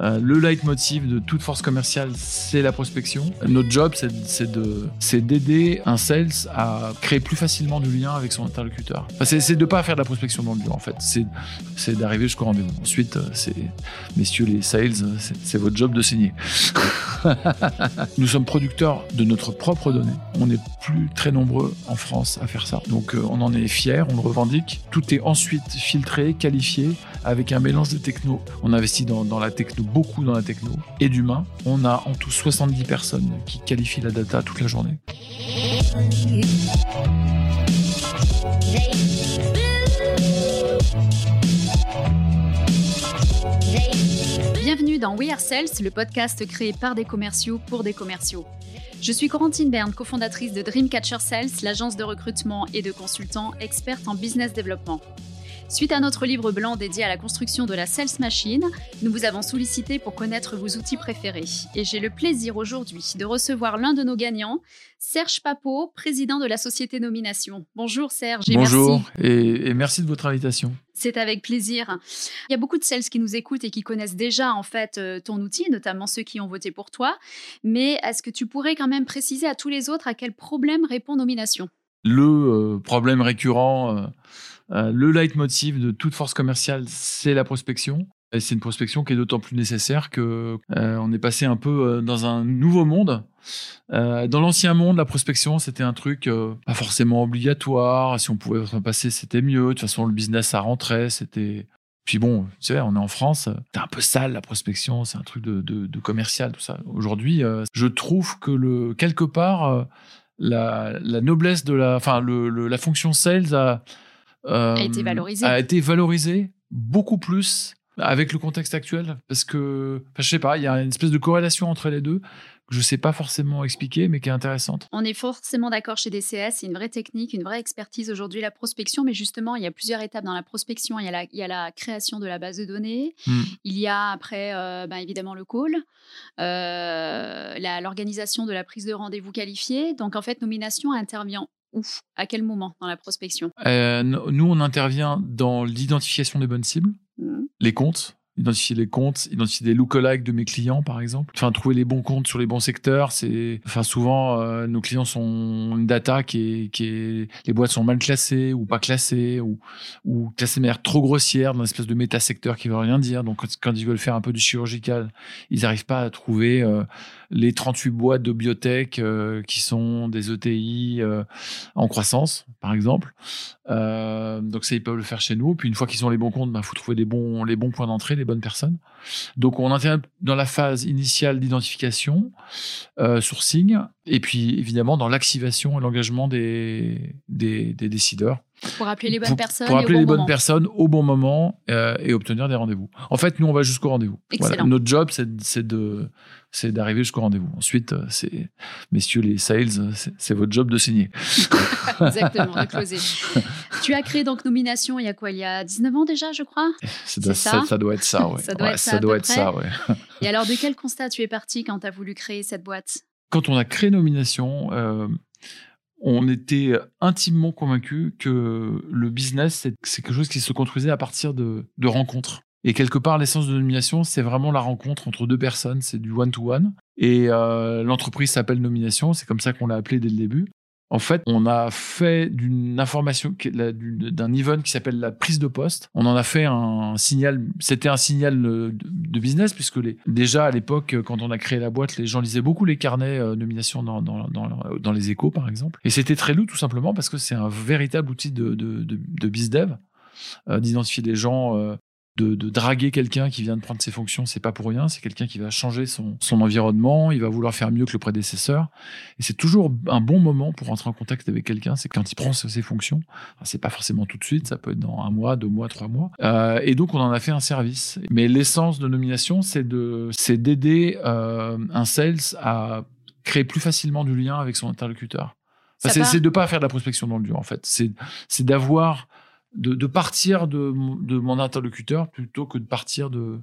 Euh, le leitmotiv de toute force commerciale, c'est la prospection. Notre job, c'est de, c'est d'aider un sales à créer plus facilement du lien avec son interlocuteur. C'est, de pas faire de la prospection dans le dur, en fait. C'est, d'arriver jusqu'au rendez-vous. Ensuite, euh, c'est, messieurs les sales, c'est, votre job de signer. Nous sommes producteurs de notre propre donnée. On n'est plus très nombreux en France à faire ça. Donc, euh, on en est fiers, on le revendique. Tout est ensuite filtré, qualifié, avec un mélange de techno. On investit dans la techno, beaucoup dans la techno, et d'humain. On a en tout 70 personnes qui qualifient la data toute la journée. Bienvenue dans We Are Sales, le podcast créé par des commerciaux pour des commerciaux. Je suis Corentine Berne, cofondatrice de Dreamcatcher Sales, l'agence de recrutement et de consultants experte en business développement. Suite à notre livre blanc dédié à la construction de la Sales Machine, nous vous avons sollicité pour connaître vos outils préférés. Et j'ai le plaisir aujourd'hui de recevoir l'un de nos gagnants, Serge Papot, président de la société Nomination. Bonjour Serge et Bonjour merci. et, et merci de votre invitation. C'est avec plaisir. Il y a beaucoup de sales qui nous écoutent et qui connaissent déjà en fait euh, ton outil, notamment ceux qui ont voté pour toi. Mais est-ce que tu pourrais quand même préciser à tous les autres à quel problème répond Nomination? Le euh, problème récurrent, euh, euh, le leitmotiv de toute force commerciale, c'est la prospection. Et c'est une prospection qui est d'autant plus nécessaire que euh, on est passé un peu euh, dans un nouveau monde. Euh, dans l'ancien monde, la prospection, c'était un truc pas forcément obligatoire. Si on pouvait s'en passer, c'était mieux. De toute façon, le business, ça rentrait. C'était. Puis bon, tu sais, on est en France. C'est un peu sale la prospection. C'est un truc de, commercial, tout ça. Aujourd'hui, je trouve que le quelque part la, noblesse de la, enfin le, la fonction sales a A été valorisée. a été valorisée beaucoup plus avec le contexte actuel parce que enfin, je sais pas il y a une espèce de corrélation entre les deux que je sais pas forcément expliquer mais qui est intéressante On est forcément d'accord chez DCS, c'est une vraie technique, une vraie expertise aujourd'hui, la prospection, mais justement, il y a plusieurs étapes dans la prospection. Il y a la, il y a la création de la base de données, Hmm. il y a après, euh, ben, évidemment, le call, euh, l'organisation de la prise de rendez-vous qualifiée. Donc, en fait, nomination intervient où À quel moment dans la prospection? Euh, nous on intervient dans l'identification des bonnes cibles Mhm. les comptes identifier les comptes, identifier des lookalikes de mes clients par exemple. Enfin trouver les bons comptes sur les bons secteurs, c'est enfin souvent euh, nos clients sont une data qui est qui est les boîtes sont mal classées ou pas classées ou ou classées de manière trop grossière dans une espèce de méta-secteur qui veut rien dire. Donc quand, quand ils veulent faire un peu du chirurgical, ils n'arrivent pas à trouver euh, les 38 boîtes de biotech euh, qui sont des ETI euh, en croissance par exemple. Euh, donc ça, ils peuvent le faire chez nous. Puis une fois qu'ils ont les bons comptes, il faut trouver les bons, les bons points d'entrée, les bonnes personnes. Donc on intervient dans la phase initiale d'identification, sourcing, et puis évidemment dans l'activation et l'engagement des, des, des décideurs. Pour appeler les bonnes Pour- personnes Pour et au appeler bon les bonnes moment. personnes au bon moment euh, et obtenir des rendez-vous. En fait, nous, on va jusqu'au rendez-vous. Notre job, c'est de c'est d'arriver jusqu'au rendez-vous. Ensuite, euh, c'est messieurs les sales, c'est c'est votre job de signer. Exactement, de closer. tu as créé donc Nomination il y a quoi? Il y a 19 ans déjà, je crois? Ça doit, ça, doit être ça, ouais. Ça doit Ouais, être ça doit être ça, ouais. Et alors, de quel constat tu es parti quand tu as voulu créer cette boîte? Quand on a créé Nomination, euh, on était intimement convaincus que le business, c'est c'est quelque chose qui se construisait à partir de, de rencontres. Et quelque part, l'essence de Nomination, c'est vraiment la rencontre entre deux personnes, c'est du one-to-one. Et euh, l'entreprise s'appelle Nomination, c'est comme ça qu'on l'a appelé dès le début. En fait, on a fait d'une information, d'un event qui s'appelle la prise de poste. On en a fait un signal. C'était un signal euh, de, business puisque déjà à l'époque, quand on a créé la boîte, les gens lisaient beaucoup les carnets euh, nomination dans, les échos, par exemple. Et c'était très lourd tout simplement parce que c'est un véritable outil de, de, de, de bizdev, euh, d'identifier des gens. De, de draguer quelqu'un qui vient de prendre ses fonctions, c'est pas pour rien. C'est quelqu'un qui va changer son, son environnement, il va vouloir faire mieux que le prédécesseur. Et c'est toujours un bon moment pour entrer en contact avec quelqu'un, c'est quand il prend ses fonctions. Enfin, c'est pas forcément tout de suite, ça peut être dans un mois, deux mois, trois mois. Euh, et donc on en a fait un service. Mais l'essence de nomination, c'est de, c'est d'aider euh, un sales à créer plus facilement du lien avec son interlocuteur. Enfin, c'est, de pas faire de la prospection dans le dur en fait. C'est, c'est d'avoir de, de partir de, mon- de mon interlocuteur plutôt que de partir de,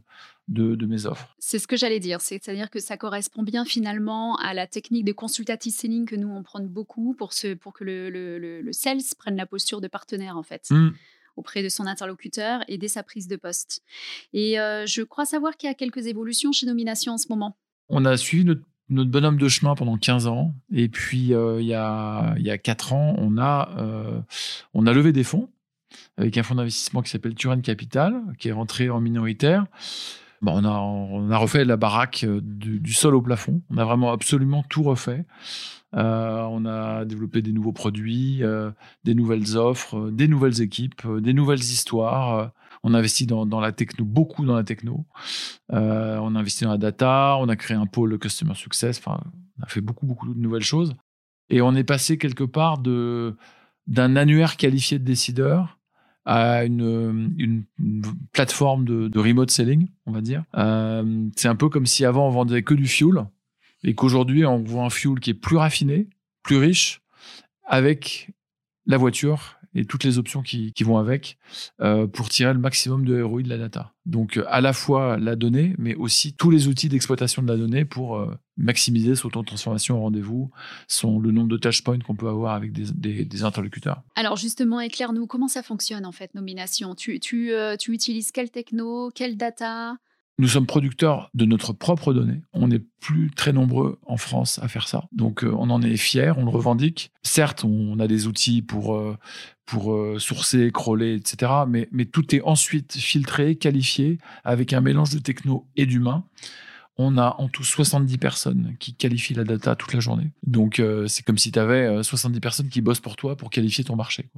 de, de mes offres. C'est ce que j'allais dire, c'est-à-dire que ça correspond bien finalement à la technique de consultative selling que nous on prend beaucoup pour, ce, pour que le, le, le- le sales prenne la posture de partenaire en fait. Hmm. auprès de son interlocuteur et dès sa prise de poste. Et euh, je crois savoir qu'il y a quelques évolutions chez Nomination en ce moment. On a suivi notre, bonhomme de chemin pendant 15 ans. Et puis, euh, il, y a, il y a 4 ans, on a, euh, on a levé des fonds avec un fonds d'investissement qui s'appelle Turan Capital, qui est rentré en minoritaire. Bon, on, a, on refait la baraque du, du, sol au plafond. On a vraiment absolument tout refait. Euh, on a développé des nouveaux produits, euh, des nouvelles offres, euh, des nouvelles équipes, des nouvelles histoires. on a investi dans, la techno, beaucoup dans la techno. on a investi dans la data. On a créé un pôle customer success. Enfin, on a fait beaucoup, beaucoup de nouvelles choses. Et on est passé quelque part d'un annuaire qualifié de décideur à une, plateforme de, remote selling, on va dire. c'est un peu comme si avant on vendait que du fuel et qu'aujourd'hui, on voit un fuel qui est plus raffiné, plus riche, avec la voiture et toutes les options qui, vont avec euh, pour tirer le maximum de ROI de la data. Donc, à la fois la donnée, mais aussi tous les outils d'exploitation de la donnée pour euh, maximiser son temps de transformation au rendez-vous, son, le nombre de touchpoints qu'on peut avoir avec des, interlocuteurs. Alors, justement, éclaire-nous comment ça fonctionne en fait, nomination? Tu, tu, euh, tu utilises quelle techno, quelle data? Nous sommes producteurs de notre propre donnée. On n'est plus très nombreux en France à faire ça. Donc, euh, on en est fiers, on le revendique. Certes, on a des outils pour, euh, pour euh, sourcer, crawler, etc. Mais, mais tout est ensuite filtré, qualifié, avec un mélange de techno et d'humain. On a en tout 70 personnes qui qualifient la data toute la journée. Donc, c'est comme si tu avais 70 personnes qui bossent pour toi pour qualifier ton marché.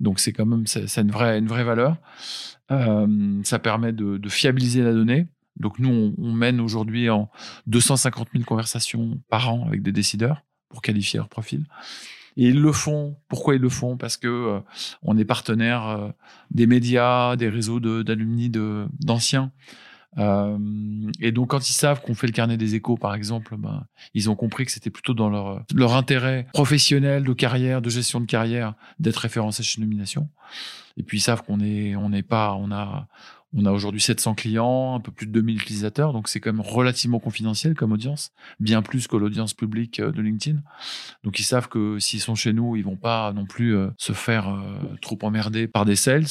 Donc c'est quand même c'est une vraie une vraie valeur. Euh, ça permet de, fiabiliser la donnée. Donc nous on, mène aujourd'hui en 250 000 conversations par an avec des décideurs pour qualifier leur profil. Et ils le font. Pourquoi ils le font? Parce que euh, on est partenaire euh, des médias, des réseaux d'alumni d'anciens. Euh, et donc, quand ils savent qu'on fait le carnet des échos, par exemple, ben, ils ont compris que c'était plutôt dans leur, leur intérêt professionnel, de carrière, de gestion de carrière, d'être référencé chez Nomination. Et puis, ils savent qu'on est, on n'est pas, on a, on a aujourd'hui 700 clients, un peu plus de 2000 utilisateurs, donc c'est quand même relativement confidentiel comme audience, bien plus que l'audience publique euh, de LinkedIn. Donc ils savent que s'ils sont chez nous, ils vont pas non plus euh, se faire trop emmerder par des sales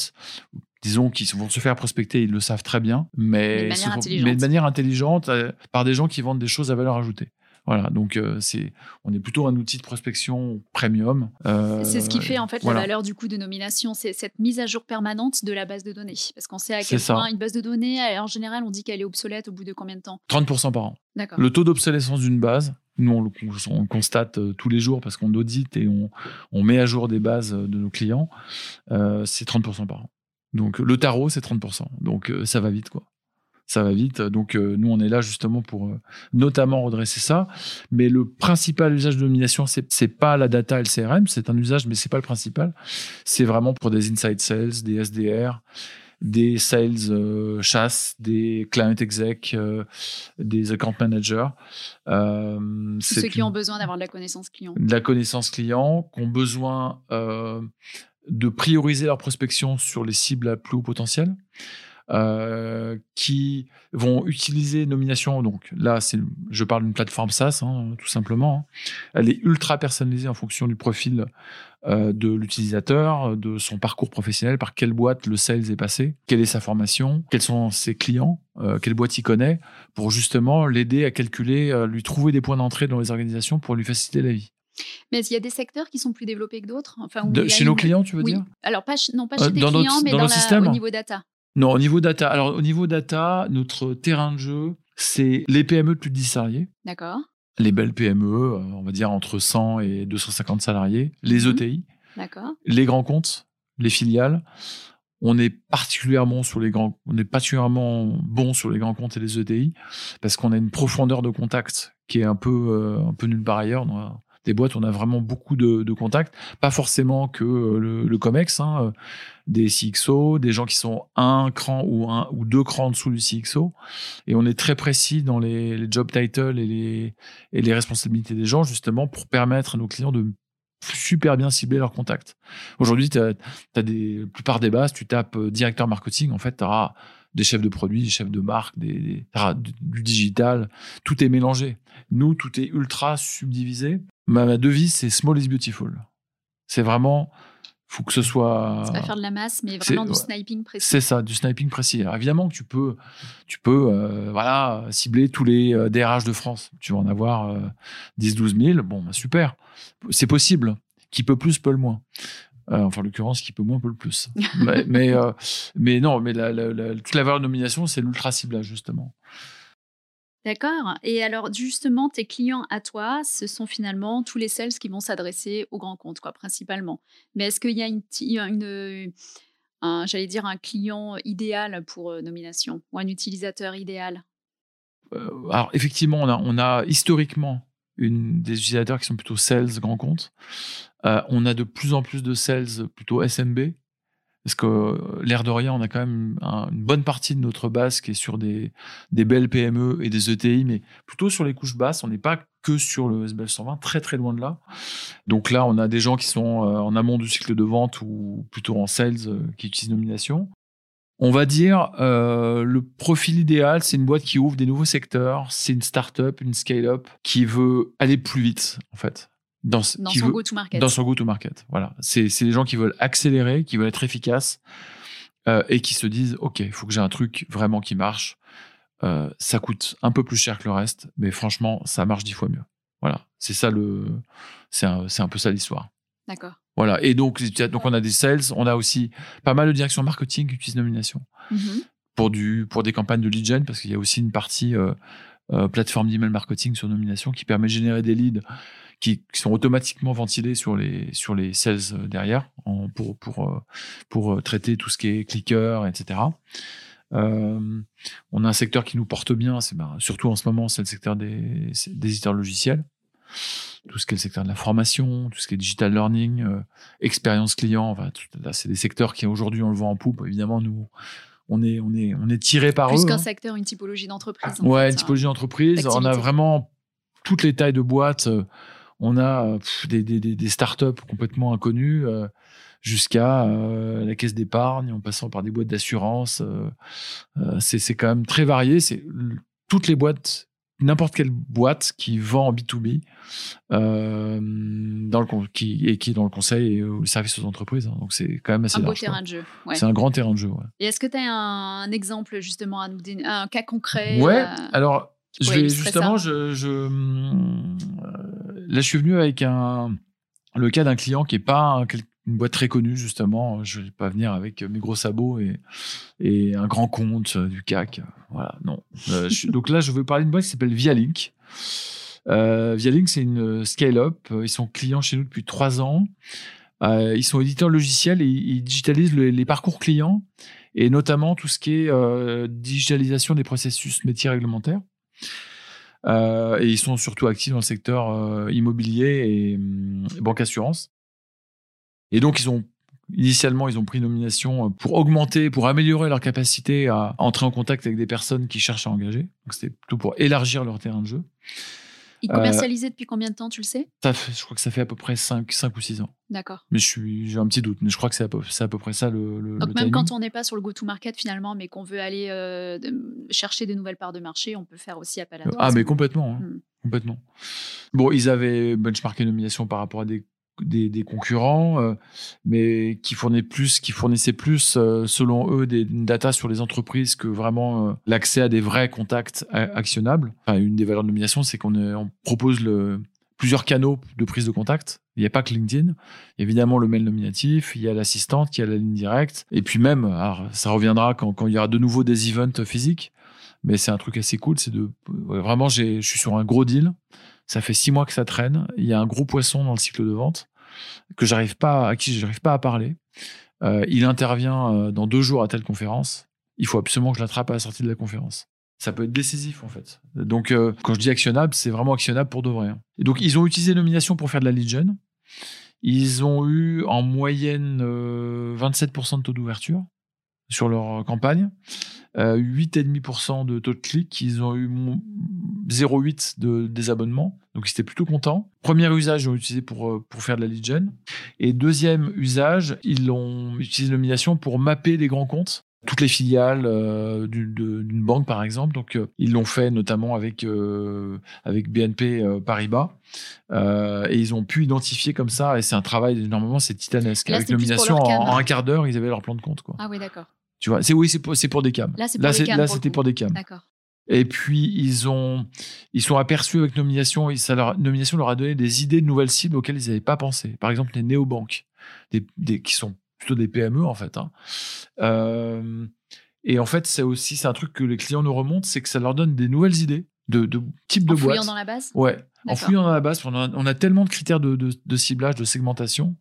disons, qu'ils vont se faire prospecter, ils le savent très bien, mais, de manière, intelligente, euh, par des gens qui vendent des choses à valeur ajoutée. Voilà, donc euh, c'est, on est plutôt un outil de prospection premium. Euh, c'est ce qui fait en fait la valeur du coup de nomination, c'est cette mise à jour permanente de la base de données. Parce qu'on sait à quel point une base de données, en général, on dit qu'elle est obsolète au bout de combien de temps? 30% par an. Le taux d'obsolescence d'une base, nous on le, constate tous les jours parce qu'on audite et on, on, met à jour des bases de nos clients, c'est 30% par an. Donc le tarot, c'est 30%. Donc euh, ça va vite, quoi. Ça va vite. Donc euh, nous, on est là justement pour euh, notamment redresser ça. Mais le principal usage de nomination, c'est n'est pas la data et le CRM. C'est un usage, mais c'est pas le principal. C'est vraiment pour des inside sales, des SDR, des sales chasse, des client exec, des account managers. ceux qui ont besoin d'avoir de la connaissance client. De la connaissance client, qui ont besoin de prioriser leur prospection sur les cibles à plus haut potentiel, euh, qui vont utiliser nomination. Donc là, c'est, je parle d'une plateforme SaaS, hein, tout simplement. Elle est ultra personnalisée en fonction du profil euh, de l'utilisateur, de son parcours professionnel, par quelle boîte le sales est passé, quelle est sa formation, quels sont ses clients, euh, quelle boîte il connaît, pour justement l'aider à calculer, lui trouver des points d'entrée dans les organisations pour lui faciliter la vie. Mais il y a des secteurs qui sont plus développés que d'autres. Enfin, chez nos clients, tu veux dire? Alors, pas, non, pas euh, chez tes clients, mais dans, au niveau data. Non, au niveau data. Alors, au niveau data, notre terrain de jeu, c'est les PME de plus de 10 salariés. D'accord. Les belles PME, euh, on va dire entre 100 et 250 salariés. Les mhm. ETI. D'accord. Les grands comptes, les filiales. On est particulièrement sur les grands, on est particulièrement bon sur les grands comptes et les ETI parce qu'on a une profondeur de contact qui est un peu, euh, un peu nulle part ailleurs des boîtes on a vraiment beaucoup de, contacts, pas forcément que euh, le, COMEX, hein, euh, des CXO, des gens qui sont un cran ou un ou deux crans en dessous du CXO, et on est très précis dans les, job titles et les, et les responsabilités des gens justement pour permettre à nos clients de super bien cibler leurs contacts. Aujourd'hui, tu as, des, la plupart des bases, tu tapes euh, directeur marketing, en fait, tu auras des chefs de produits, des chefs de marque, des, du digital, tout est mélangé. Nous, tout est ultra subdivisé. Ma, devise, c'est small is beautiful. C'est vraiment faut que ce soit. C'est pas faire de la masse, mais vraiment du sniping précis. C'est ça, du sniping précis. Alors évidemment que tu peux, tu peux euh, voilà, cibler tous les DRH de France. Tu vas en avoir 10-12 000. Bon, bah, super. C'est possible. Qui peut plus, peut le moins. enfin, en l'occurrence, qui peut moins, peut le plus. mais, mais, mais, non, mais la, toute la valeur de nomination, c'est l'ultra ciblage, justement. D'accord. Et alors, justement, tes clients à toi, ce sont finalement tous les sales qui vont s'adresser aux grands comptes, quoi, principalement. Mais est-ce qu'il y a une, j'allais dire, un client idéal pour euh, nomination ou un utilisateur idéal? Euh, Alors, effectivement, on a, historiquement des utilisateurs qui sont plutôt sales, grands comptes. Euh, on a de plus en plus de sales plutôt SMB, parce que euh, l'air de rien, on a quand même une bonne partie de notre base qui est sur des, belles PME et des ETI, mais plutôt sur les couches basses. On n'est pas que sur le SBL 120, très très loin de là. Donc là, on a des gens qui sont euh, en amont du cycle de vente ou plutôt en sales euh, qui utilisent nomination. On va dire le profil idéal, c'est une boîte qui ouvre des nouveaux secteurs, c'est une start-up, une scale-up qui veut aller plus vite en fait dans, son go-to-market. Dans son go-to-market. Voilà. C'est des gens qui veulent accélérer, qui veulent être efficaces euh, et qui se disent OK, il faut que j'ai un truc vraiment qui marche. Euh, ça coûte un peu plus cher que le reste, mais franchement, ça marche dix fois mieux. Voilà. C'est ça le. C'est un, un, peu ça l'histoire. D'accord. Voilà. Et donc, donc, on a des sales, on a aussi pas mal de directions marketing qui utilisent Nomination mm-hmm. pour, du, pour des campagnes de lead gen, parce qu'il y a aussi une partie euh, plateforme d'email marketing sur Nomination qui permet de générer des leads qui, sont automatiquement ventilés sur les, sur les sales euh, derrière pour, pour, euh, pour euh, traiter tout ce qui est clicker, etc. on a un secteur qui nous porte bien, c'est ben, surtout en ce moment, c'est le secteur des, des, éditeurs logiciels. Tout ce qui est le secteur de la formation, tout ce qui est digital learning, expérience client. Enfin, c'est des secteurs qui aujourd'hui on le voit en poupe. Évidemment, nous, on est, on est, on est tiré par eux. Plus qu'un hein. secteur, une typologie d'entreprise. Ouais, une typologie d'entreprise. On a vraiment toutes les tailles de boîtes. On a des, des, des, startups complètement inconnues euh, jusqu'à euh, la caisse d'épargne, en passant par des boîtes d'assurance. Euh, c'est quand même très varié. C'est toutes les boîtes n'importe quelle boîte qui vend en B2B dans le, qui, et qui est dans le conseil et le service aux entreprises. Hein. Donc, c'est quand même assez un large. Un terrain de jeu. C'est un grand terrain de jeu. Et est-ce que tu as un, exemple justement à nous donner, un cas concret Ouais, alors je vais justement, je, je, là, je suis venu avec un, le cas d'un client qui n'est pas une boîte très connue, justement. Je ne vais pas venir avec mes gros sabots et, et un grand compte du CAC. Voilà, non. Euh, donc là, je veux parler d'une boîte qui s'appelle Vialink. Euh, Vialink, c'est une scale-up. Ils sont clients chez nous depuis trois ans. Euh, ils sont éditeurs logiciels et ils digitalisent les parcours clients et notamment tout ce qui est euh, digitalisation des processus métiers réglementaires. Euh, et ils sont surtout actifs dans le secteur euh, immobilier et, hum, banque assurance. Et donc, ils ont Initialement, ils ont pris nomination euh, pour augmenter, pour améliorer leur capacité à entrer en contact avec des personnes qui cherchent à engager. Donc, c'était plutôt pour élargir leur terrain de jeu. Ils commercialisaient depuis combien de temps, tu le sais? ça Je crois que ça fait à peu près 5, 5 ou 6 ans. D'accord. Mais j'ai un petit doute, mais je crois que c'est à, peu, à peu près ça le. le Donc, même quand on n'est pas sur le go-to-market finalement, mais qu'on veut aller euh, chercher des nouvelles parts de marché, on peut faire aussi appel à. Ah, mais complètement. Hein. Hmm. Complètement. Bon, ils avaient benchmarké nomination par rapport à des des, concurrents, euh, mais qui plus, qui fournissaient plus euh, selon eux, des data sur les entreprises que vraiment euh, l'accès à des vrais contacts actionnables. une des valeurs de nomination, c'est qu'on on propose plusieurs canaux de prise de contact. Il n'y a pas que LinkedIn. évidemment le mail nominatif, il y a l'assistante, il y a la ligne directe. Et puis même, ça reviendra quand, quand il y aura de nouveau des events physiques. Mais c'est un truc assez cool. C'est de vraiment, je suis sur un gros deal. Ça fait six mois que ça traîne. Il y a un gros poisson dans le cycle de vente que j'arrive pas, à qui j'arrive pas à parler. Euh, il intervient euh, dans deux jours à telle conférence. Il faut absolument que je l'attrape à la sortie de la conférence. Ça peut être décisif en fait. Donc euh, quand je dis actionnable, c'est vraiment actionnable pour de vrai. Hein. Donc ils ont utilisé nomination pour faire de la lead gen. Ils ont eu en moyenne 27% de taux d'ouverture sur leur campagne. 8,5% de taux de clic. Ils ont eu 0,8 de désabonnement. Donc, ils étaient plutôt contents. Premier usage, ils l'ont utilisé pour, euh, pour faire de la lead gen. Et deuxième usage, ils ont utilisé nomination pour mapper des grands comptes toutes les filiales euh, d'une banque, par exemple. Donc, euh, ils l'ont fait notamment avec, euh, avec BNP Paribas. Et ils ont pu identifier comme ça. Et c'est un travail, normalement, c'est titanesque. Là, avec nomination, pour en, un quart d'heure, ils avaient leur plan de compte. Quoi. Ah oui, d'accord. Tu vois, c'est oui, c'est pour, pour des cams. Là, pour pour c'était coup. pour des cams. D'accord. Et puis, ils ont, ils sont aperçus avec nomination, et ça leur, nomination leur a donné des idées de nouvelles cibles auxquelles ils n'avaient pas pensé. Par exemple, les néobanques, des, des, qui sont plutôt des PME, en fait. hein. Euh, et en fait, c'est aussi, c'est un truc que les clients nous remontent, c'est que ça leur donne des nouvelles idées de, de type de En fouillant boîte. dans la base? Ouais, en fouillant dans la base, on a, on a tellement de critères de, de- de ciblage, de segmentation,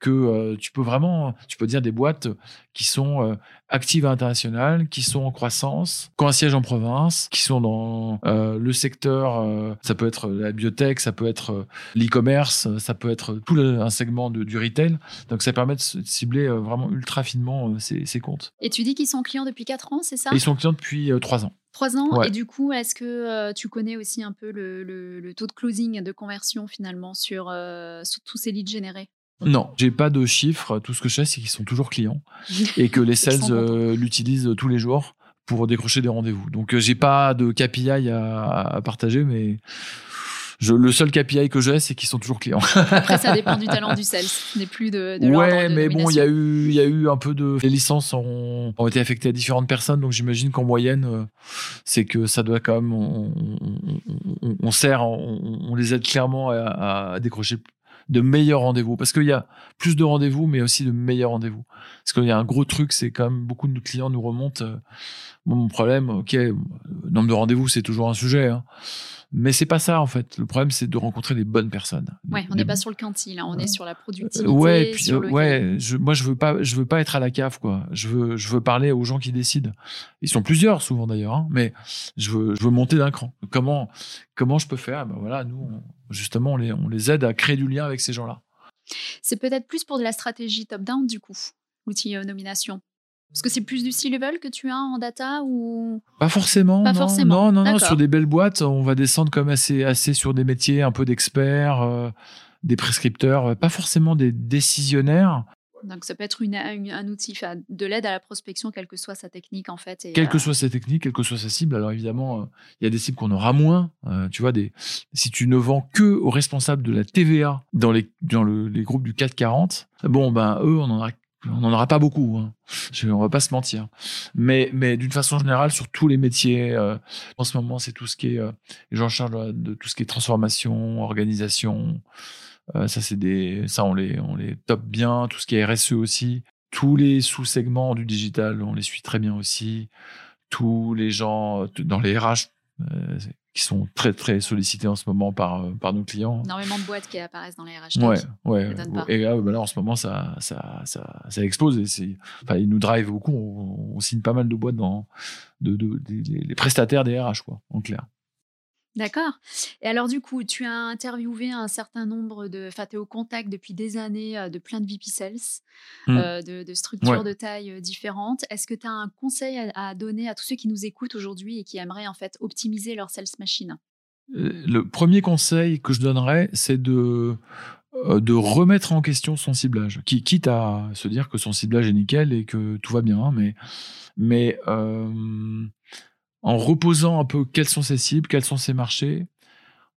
que euh, tu peux vraiment, tu peux dire des boîtes qui sont euh, actives à l'international, qui sont en croissance, qui ont un siège en province, qui sont dans euh, le secteur, ça peut être la biotech, ça peut être l'e-commerce, ça peut être tout le- un segment de- du retail. Donc ça permet de cibler vraiment ultra finement ces, ces comptes. Et tu dis qu'ils sont clients depuis 4 ans, c'est ça? Ils sont clients depuis euh, trois ans. 3 ans? Ouais. Et du coup, est-ce que euh, tu connais aussi un peu le, le- le taux de closing, de conversion finalement sur, euh, sur tous ces leads générés? Non, j'ai pas de chiffres. Tout ce que je sais, c'est qu'ils sont toujours clients et que les sales euh, l'utilisent tous les jours pour décrocher des rendez-vous. Donc, euh, j'ai pas de KPI à, à partager, mais je, le seul KPI que j'ai, c'est qu'ils sont toujours clients. Après, ça dépend du talent du sales, n'est plus de, de ouais, de mais bon, il y a eu, il y a eu un peu de. Les licences ont, ont été affectées à différentes personnes, donc j'imagine qu'en moyenne, euh, c'est que ça doit quand même. On, on- on- on sert, on, on les aide clairement à, à décrocher de meilleurs rendez-vous. Parce qu'il y a plus de rendez-vous, mais aussi de meilleurs rendez-vous. Parce qu'il y a un gros truc, c'est quand même beaucoup de nos clients nous remontent. euh, Bon, mon problème, ok, le nombre de rendez-vous, c'est toujours un sujet. hein. Mais c'est pas ça, en fait. Le problème, c'est de rencontrer les bonnes personnes. Ouais, on n'est pas sur le quintil, là, on est sur la productivité. euh, ouais, puis, sur euh, le ouais, je, moi je veux pas, je veux pas être à la cave quoi. Je veux, je veux parler aux gens qui décident. Ils sont plusieurs souvent d'ailleurs, hein, mais je veux, je veux monter d'un cran. Comment, comment je peux faire? Ben voilà, nous on- justement on les, on les aide à créer du lien avec ces gens-là. C'est peut-être plus pour de la stratégie top-down, du coup, l'outil euh, nomination. Parce que c'est plus du C-level que tu as en data ou? Pas forcément. Pas non, forcément, Non, non, non. Sur des belles boîtes, on va descendre comme assez, assez sur des métiers un peu d'experts, euh, des prescripteurs, euh, pas forcément des décisionnaires. Donc, ça peut être une, une- un outil, enfin, de l'aide à la prospection, quelle que soit sa technique, en fait. Et, quelle que euh, soit sa technique, quelle que soit sa cible. Alors évidemment, euh, il y a des cibles qu'on aura moins. Euh, tu vois, des, si tu ne vends que aux responsables de la TVA dans les, dans le- les groupes du 440, bon, ben eux, on en aura, on en aura pas beaucoup. Hein. Je, on va pas se mentir. Mais, mais d'une façon générale, sur tous les métiers, euh, en ce moment, c'est tout ce qui est, euh, les gens en charge de, de tout ce qui est transformation, organisation. Euh, ça, c'est des, ça, on les, on les top bien. Tout ce qui est RSE aussi. Tous les sous-segments du digital, on les suit très bien aussi. Tous les gens dans les RH euh, qui sont très très sollicités en ce moment par, euh, par nos clients. Énormément de boîtes qui apparaissent dans les RH. Ouais, ouais. Et là, bah là, en ce moment, ça, ça, ça, ça explose. Et enfin, ils nous drive beaucoup. On, on signe pas mal de boîtes dans de, de- les prestataires des RH, quoi, en clair. D'accord. Et alors, du coup, tu as interviewé un certain nombre de. Enfin, tu es au contact depuis des années de plein de VP Sales, Mm. euh, de, de structures Ouais. de taille différentes. Est-ce que tu as un conseil à, à donner à tous ceux qui nous écoutent aujourd'hui et qui aimeraient en fait optimiser leur sales machine? Le premier conseil que je donnerais, c'est de, de remettre en question son ciblage. Qui- Quitte à se dire que son ciblage est nickel et que tout va bien, mais, mais euh, en reposant un peu quelles sont ses cibles, quels sont ses marchés,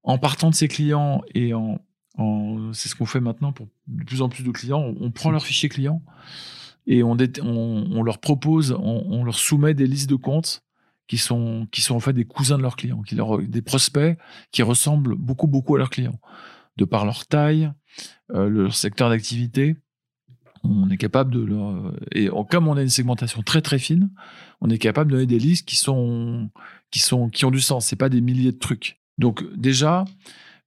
en partant de ses clients et en, en- c'est ce qu'on fait maintenant pour de plus en plus de clients, on, prend leur fichier client et on, on, on leur propose, on, on leur soumet des listes de comptes qui sont, qui sont en fait des cousins de leurs clients, qui leur, des prospects qui ressemblent beaucoup, beaucoup à leurs clients, de par leur taille, euh, leur secteur d'activité. On est capable de leur, et on- comme on a une segmentation très très fine, on est capable de donner des listes qui sont, qui sont, qui ont du sens. C'est pas des milliers de trucs. Donc déjà,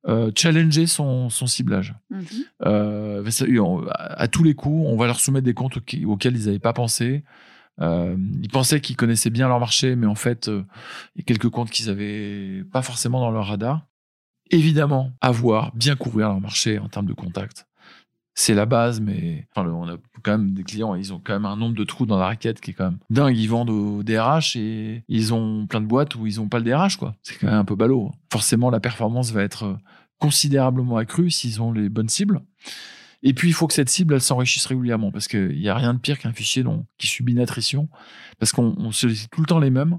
euh, challenger son, son ciblage. Mhm. Euh, à, à tous les coups, on va leur soumettre des comptes auxquels ils n'avaient pas pensé. Euh, ils pensaient qu'ils connaissaient bien leur marché, mais en fait, euh, il y a quelques comptes qu'ils avaient pas forcément dans leur radar. Évidemment, avoir, bien couvrir leur marché en termes de contacts. C'est la base, mais enfin, on a quand même des clients, ils ont quand même un nombre de trous dans la raquette qui est quand même dingue. Ils vendent au DRH et ils ont plein de boîtes où ils ont pas le DRH, quoi. C'est quand même un peu ballot. Forcément, la performance va être considérablement accrue s'ils ont les bonnes cibles. Et puis, il faut que cette cible, elle s'enrichisse régulièrement parce qu'il n'y a rien de pire qu'un fichier qui subit une attrition parce qu'on sollicite tout le temps les mêmes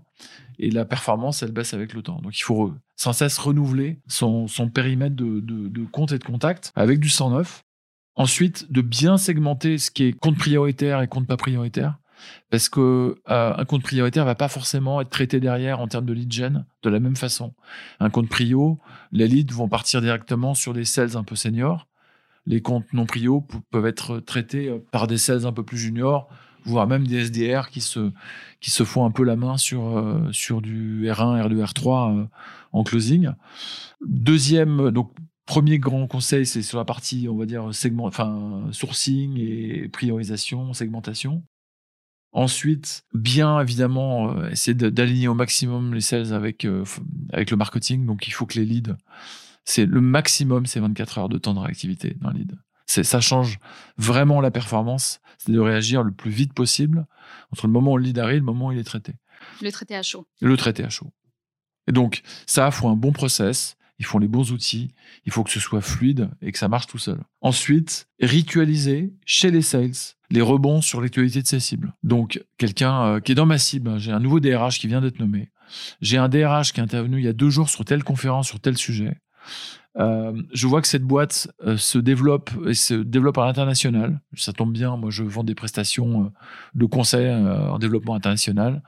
et la performance, elle baisse avec le temps. Donc, il faut sans cesse renouveler son, périmètre de, de, compte et de contact avec du 109. Ensuite, de bien segmenter ce qui est compte prioritaire et compte pas prioritaire. Parce que euh, un compte prioritaire va pas forcément être traité derrière en termes de lead gen de la même façon. Un compte prio, les leads vont partir directement sur des sales un peu seniors. Les comptes non prio peuvent être traités euh, par des sales un peu plus juniors, voire même des SDR qui se, font un peu la main sur, euh, du R1, R2, R3 en closing. Deuxième, donc premier grand conseil, c'est sur la partie, on va dire, segment, enfin, sourcing et priorisation, segmentation. Ensuite, bien évidemment, euh, essayer d'aligner au maximum les sales avec, euh, avec le marketing. Donc, il faut que les leads, c'est le maximum, c'est 24 heures de temps de réactivité dans le lead. Ça change vraiment la performance, c'est de réagir le plus vite possible entre le moment où le lead arrive et le moment où il est traité. Le traité à chaud. Le traité à chaud. Et donc, ça, il faut un bon process il faut les bons outils, il faut que ce soit fluide et que ça marche tout seul. Ensuite, ritualiser chez les sales les rebonds sur l'actualité de ses cibles. Donc, quelqu'un euh, qui est dans ma cible, hein, j'ai un nouveau DRH qui vient d'être nommé, j'ai un DRH qui est intervenu il y a deux jours sur telle conférence, sur tel sujet. Euh, je vois que cette boîte euh, se développe et se développe à l'international. Ça tombe bien, moi je vends des prestations de conseil en développement international.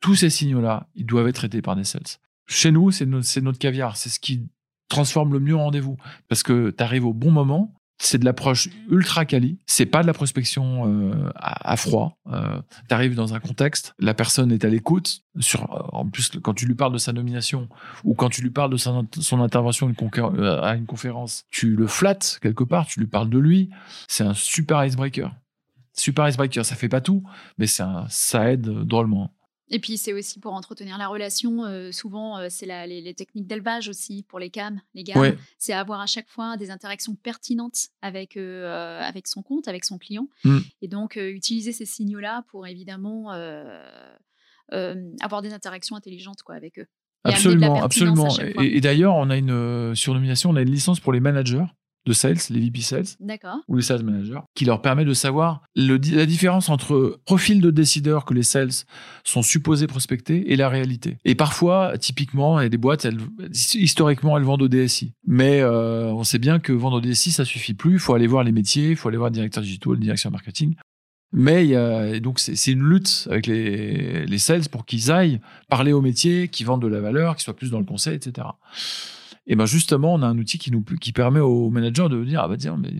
tous ces signaux-là, ils doivent être traités par des sales. Chez nous, c'est notre, caviar. C'est ce qui transforme le mieux en rendez-vous. Parce que tu arrives au bon moment. C'est de l'approche ultra quali. C'est pas de la prospection euh, à, froid. Euh, tu arrives dans un contexte, la personne est à l'écoute. Euh, en plus, quand tu lui parles de sa nomination ou quand tu lui parles de son intervention à une conférence, tu le flattes quelque part, tu lui parles de lui. C'est un super icebreaker. Super icebreaker, ça fait pas tout, mais ça, ça aide drôlement. Et puis c'est aussi pour entretenir la relation. Euh, souvent, euh, c'est les, techniques d'élevage aussi pour les cams, les gars. C'est avoir à chaque fois des interactions pertinentes avec euh, avec son compte, avec son client. Mm. Et donc utiliser ces signaux-là pour évidemment avoir des interactions intelligentes quoi avec eux. absolument, absolument. Et, et d'ailleurs, on a une surnomination, on a une licence pour les managers de sales, les VP sales, ou les sales managers, qui leur permet de savoir le, la différence entre profil de décideur que les sales sont supposés prospecter et la réalité. Et parfois, typiquement, il y a des boîtes, elles, historiquement, elles vendent au DSI. Mais euh, on sait bien que vendre au DSI, ça suffit plus. Il faut aller voir les métiers, il faut aller voir le directeur digital, le direction marketing. Mais il y a, donc c'est une lutte avec les, les sales pour qu'ils aillent parler aux métiers, qui vendent de la valeur, qui soient plus dans le conseil, etc. Et ben justement, on a un outil qui nous qui permet aux managers de dire ah bah tiens, mais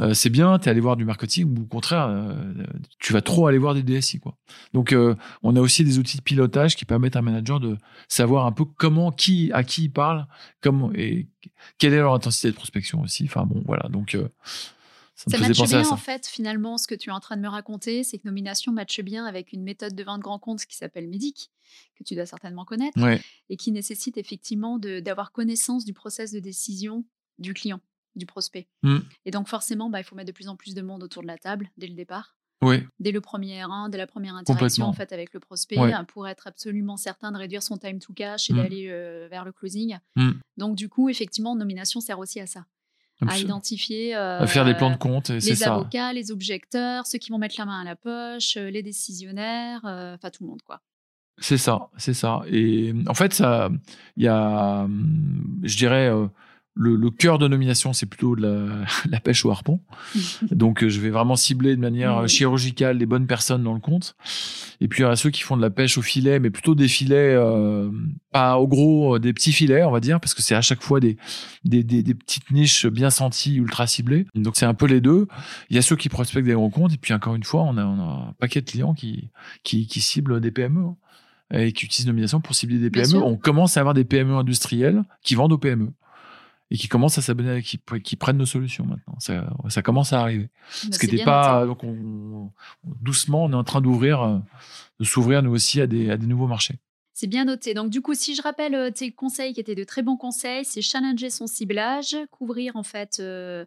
euh, c'est bien, tu es allé voir du marketing ou au contraire, euh, tu vas trop aller voir des DSI quoi. Donc euh, on a aussi des outils de pilotage qui permettent à un manager de savoir un peu comment qui à qui il parle, comment et quelle est leur intensité de prospection aussi. Enfin bon, voilà. Donc ça, matche bien en fait finalement ce que tu es en train de me raconter, c'est que nomination matche bien avec une méthode de vente grand compte qui s'appelle Médic, que tu dois certainement connaître, et qui nécessite effectivement d'avoir connaissance du process de décision du client, du prospect. Mmh. Et donc forcément, bah, il faut mettre de plus en plus de monde autour de la table dès le départ. Dès le premier R1, dès la première interaction en fait avec le prospect, hein, pour être absolument certain de réduire son time to cash et mmh. d'aller euh, vers le closing. Mmh. Donc du coup, effectivement, nomination sert aussi à ça à identifier à faire des plans de compte les avocats, les objecteurs, ceux qui vont mettre la main à la poche, euh, les décisionnaires, euh, enfin tout le monde quoi. C'est ça, c'est ça. Et en fait, ça, il y a, hum, je dirais, euh, le, cœur de nomination, c'est plutôt la, la, pêche au harpon. Donc, euh, je vais vraiment cibler de manière euh, chirurgicale les bonnes personnes dans le compte. Et puis, il y a ceux qui font de la pêche au filet, mais plutôt des filets, euh, pas au gros, des petits filets, on va dire, parce que c'est à chaque fois des, des, des, des, petites niches bien senties, ultra ciblées. Donc, c'est un peu les deux. Il y a ceux qui prospectent des grands comptes. Et puis, encore une fois, on a, on a un paquet de clients qui, qui, qui ciblent des PME hein, et qui utilisent nomination pour cibler des PME. On commence à avoir des PME industrielles qui vendent aux PME et qui commencent à s'abonner, qui, qui prennent nos solutions maintenant. Ça, ça commence à arriver. Ce qui n'était pas. Donc doucement, on est en train d'ouvrir, euh, de s'ouvrir nous aussi à des, à des nouveaux marchés. C'est bien noté. Donc, du coup, si je rappelle euh, tes conseils qui étaient de très bons conseils, c'est challenger son ciblage, couvrir en fait euh,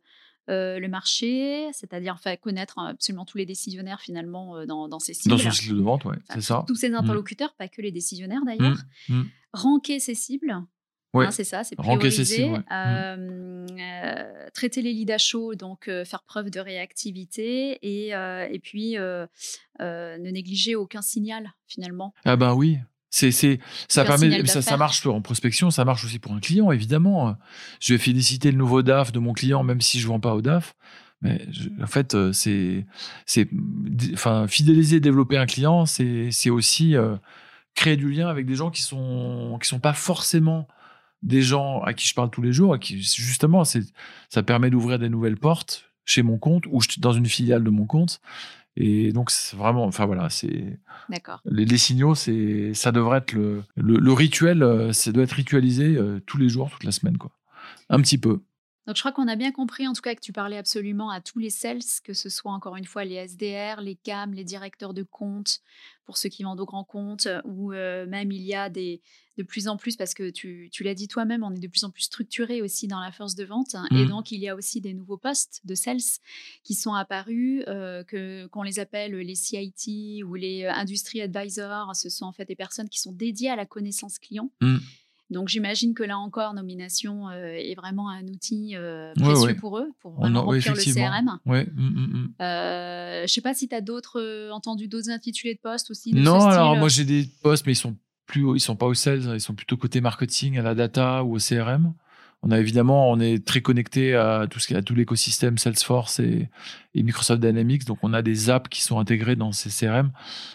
le marché, c'est-à-dire enfin, connaître absolument tous les décisionnaires finalement dans, dans ses cibles. Dans son cycle de vente, oui, c'est ça. Tous ses mmh. interlocuteurs, pas que les décisionnaires d'ailleurs. Mmh. Mmh. Ranker ses cibles, Ouais. Hein, c'est ça, c'est prioriser. ouais. euh, euh, traiter les leads à chaud, donc euh, faire preuve de réactivité et, euh, et puis euh, ne négliger aucun signal finalement. Ah ben oui. C'est, c'est, ça permet, ça, ça marche en prospection, ça marche aussi pour un client, évidemment. Je vais féliciter le nouveau DAF de mon client, même si je vends pas au DAF. Mais je- en fait, c'est, c'est, enfin, fidéliser, développer un client, c'est, c'est aussi créer du lien avec des gens qui sont, qui sont pas forcément des gens à qui je parle tous les jours, à qui justement, ça permet d'ouvrir des nouvelles portes chez mon compte ou dans une filiale de mon compte. Et donc, c'est vraiment, enfin voilà, c'est, D'accord. les, les signaux, c'est, ça devrait être le, le, le rituel, euh, ça doit être ritualisé euh, tous les jours, toute la semaine, quoi. Un petit peu. Donc je crois qu'on a bien compris en tout cas que tu parlais absolument à tous les sales, que ce soit encore une fois les SDR, les CAM, les directeurs de compte, pour ceux qui vendent au grand compte, ou euh, même il y a des, de plus en plus, parce que tu, tu l'as dit toi-même, on est de plus en plus structuré aussi dans la force de vente, hein, et Mhm. donc il y a aussi des nouveaux postes de sales qui sont apparus, euh, que qu'on les appelle les CIT ou les euh, Industry Advisors, ce sont en fait des personnes qui sont dédiées à la connaissance client. Mhm. Donc j'imagine que là encore, nomination euh, est vraiment un outil euh, précieux ouais. pour eux, pour ouais, remplir le. CRM. Ouais. mm, mm, mm. Euh, je sais pas si tu as d'autres entendu d'autres intitulés de poste aussi. de Non, ce alors style. moi j'ai des postes, mais ils sont plus, ils sont pas au sales, ils sont plutôt côté marketing, à la data ou au CRM. On a évidemment, on est très connecté à tout l'écosystème Salesforce et, Microsoft Dynamics. Donc on a des apps qui sont intégrées dans ces CRM.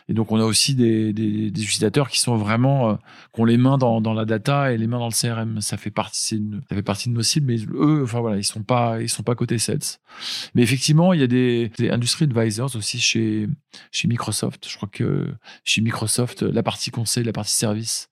Et donc on a aussi des, utilisateurs qui sont vraiment, euh, qui ont les mains dans, la data et les mains dans le CRM. Ça fait partie, de nos cibles, mais eux, enfin voilà, ils sont pas, ils sont pas côté sales. Mais effectivement, il y a des, des industry advisors aussi chez, chez Microsoft. Je crois que chez Microsoft, la partie conseil, la partie service,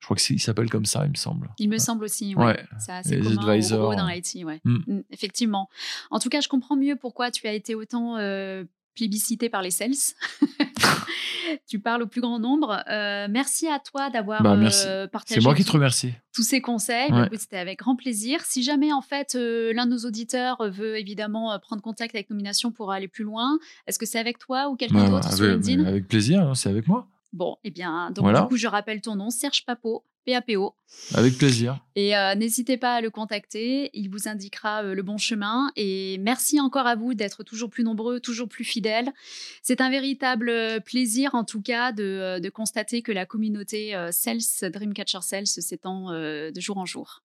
je crois que c'est- il s'appelle comme ça, il me semble. Il me semble aussi. Ouais. C'est assez Les commun advisors. gros dans l'IT, ouais. Mm. Mm, effectivement. En tout cas, je comprends mieux pourquoi tu as été autant euh, plébiscité par les sales. tu parles au plus grand nombre. Euh, merci à toi d'avoir Bah, euh, partagé C'est moi qui te remercie. tous ces conseils. Ouais. Bah, C'était avec grand plaisir. Si jamais, en fait, euh, l'un de nos auditeurs veut évidemment prendre contact avec Nomination pour aller plus loin, est-ce que c'est avec toi ou quelqu'un Bah, d'autre sur avec, LinkedIn? avec plaisir, hein, c'est avec moi. Bon, eh bien, donc Voilà. du coup, je rappelle ton nom, Serge Papo, PAPO. Avec plaisir. Et euh, n'hésitez pas à le contacter, il vous indiquera euh, le bon chemin. Et merci encore à vous d'être toujours plus nombreux, toujours plus fidèles. C'est un véritable euh, plaisir, en tout cas, de, de constater que la communauté euh, Sales, Dreamcatcher Sales, s'étend de jour en jour.